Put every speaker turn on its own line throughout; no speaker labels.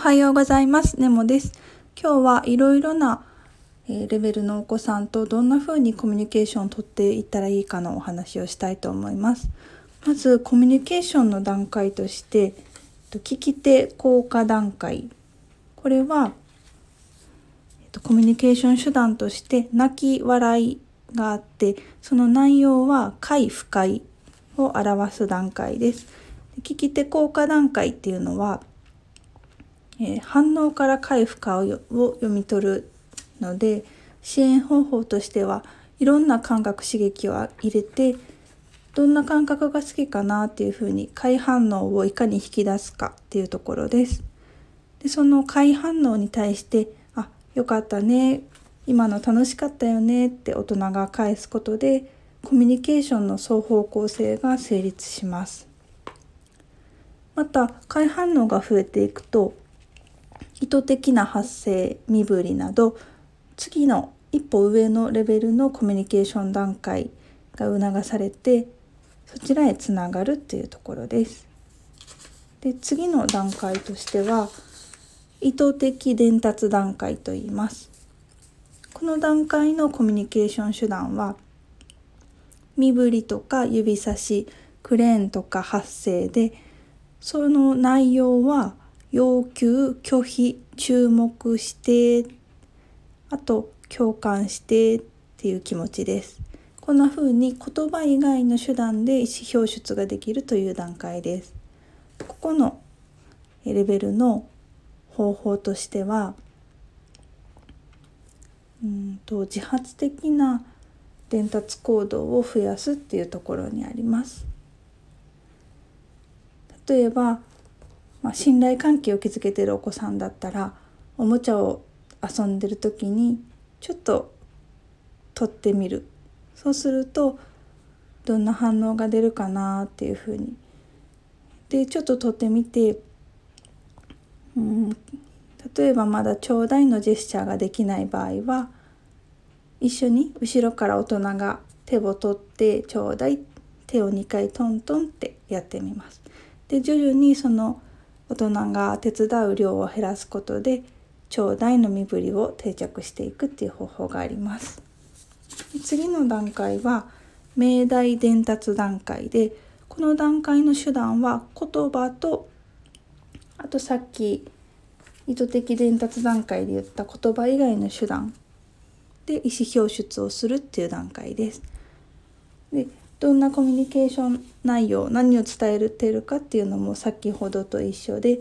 はようございます。ネモです。今日はいろいろなレベルのお子さんとどんな風にコミュニケーションをとっていったらいいかのお話をしたいと思います。まずコミュニケーションの段階として聞き手効果段階これはコミュニケーション手段として泣き笑いがあってその内容は快不快を表す段階です。聞き手効果段階っていうのはえー、反応から回復化を読み取るので支援方法としてはいろんな感覚刺激を入れてどんな感覚が好きかなっていうふうに快反応をいかに引き出すかっていうところです。でその快反応に対して「あよかったね今の楽しかったよね」って大人が返すことでコミュニケーションの双方向性が成立します。また快反応が増えていくと意図的な発声身振りなど次の一歩上のレベルのコミュニケーション段階が促されてそちらへつながるっていうところです。で次の段階としては意図的伝達段階と言います。この段階のコミュニケーション手段は身振りとか指差しクレーンとか発声でその内容は要求拒否注目してあと共感してっていう気持ちです。こんな風に言葉以外の手段で意思表出ができるという段階です。ここのレベルの方法としてはうんと自発的な伝達行動を増やすっていうところにあります。例えばまあ、信頼関係を築けてるお子さんだったらおもちゃを遊んでる時にちょっと取ってみるそうするとどんな反応が出るかなっていうふうにでちょっと取ってみて、うん、例えばまだちょうだいのジェスチャーができない場合は一緒に後ろから大人が手を取ってちょうだい手を2回トントンってやってみます。で徐々にその大人が手伝う量を減らすことでちょうだいの身振りを定着していくっていう方法があります。次の段階は命題伝達段階でこの段階の手段は言葉とあとさっき意図的伝達段階で言った言葉以外の手段で意思表出をするっていう段階です。でどんなコミュニケーション内容何を伝えてるかっていうのも先ほどと一緒で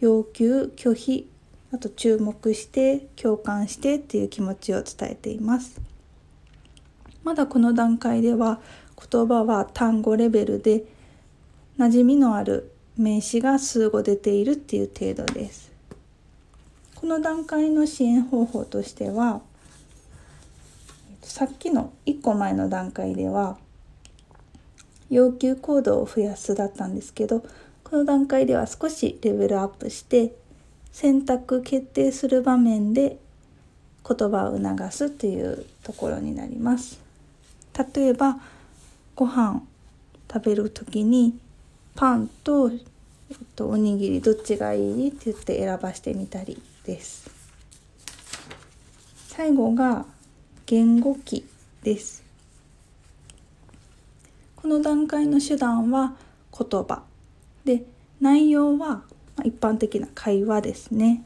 要求拒否あと注目して共感してっていう気持ちを伝えています。まだこの段階では言葉は単語レベルで馴染みのある名詞が数語出ているっていう程度です。この段階の支援方法としてはさっきの1個前の段階では要求行動を増やすだったんですけどこの段階では少しレベルアップして選択決定する場面で言葉を促すというところになります。例えばご飯食べる時にパンと、と、おにぎりどっちがいいって言って選ばしてみたりです。最後が言語機です。この段階の手段は言葉で内容は一般的な会話ですね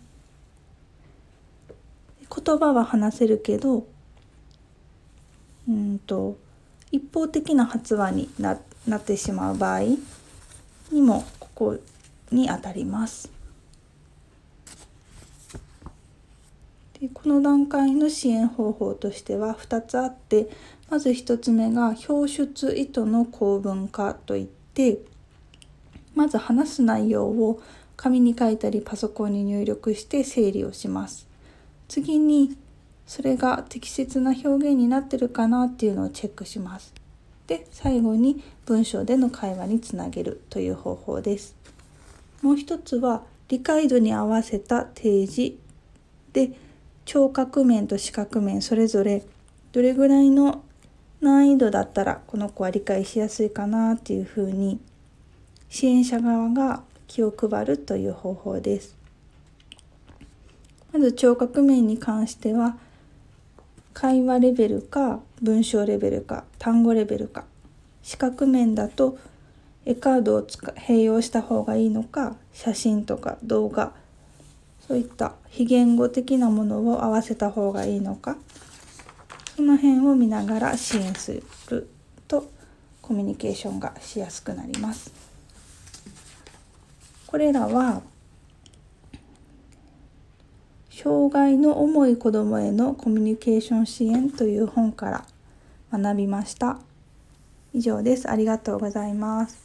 言葉は話せるけどうんと一方的な発話にななってしまう場合にもここにあたります。この段階の支援方法としては2つあってまず1つ目が表出意図の構文化といってまず話す内容を紙に書いたりパソコンに入力して整理をします。次にそれが適切な表現になってるかなっていうのをチェックします。で最後に文章での会話につなげるという方法です。もう一つは理解度に合わせた提示で聴覚面と視覚面それぞれどれぐらいの難易度だったらこの子は理解しやすいかなっていうふうに支援者側が気を配るという方法です。まず聴覚面に関しては会話レベルか文章レベルか単語レベルか視覚面だと絵カードを併用した方がいいのか写真とか動画そういった非言語的なものを合わせた方がいいのかその辺を見ながら支援するとコミュニケーションがしやすくなります。これらは障害の重い子どもへのコミュニケーション支援という本から学びました。以上です。ありがとうございます。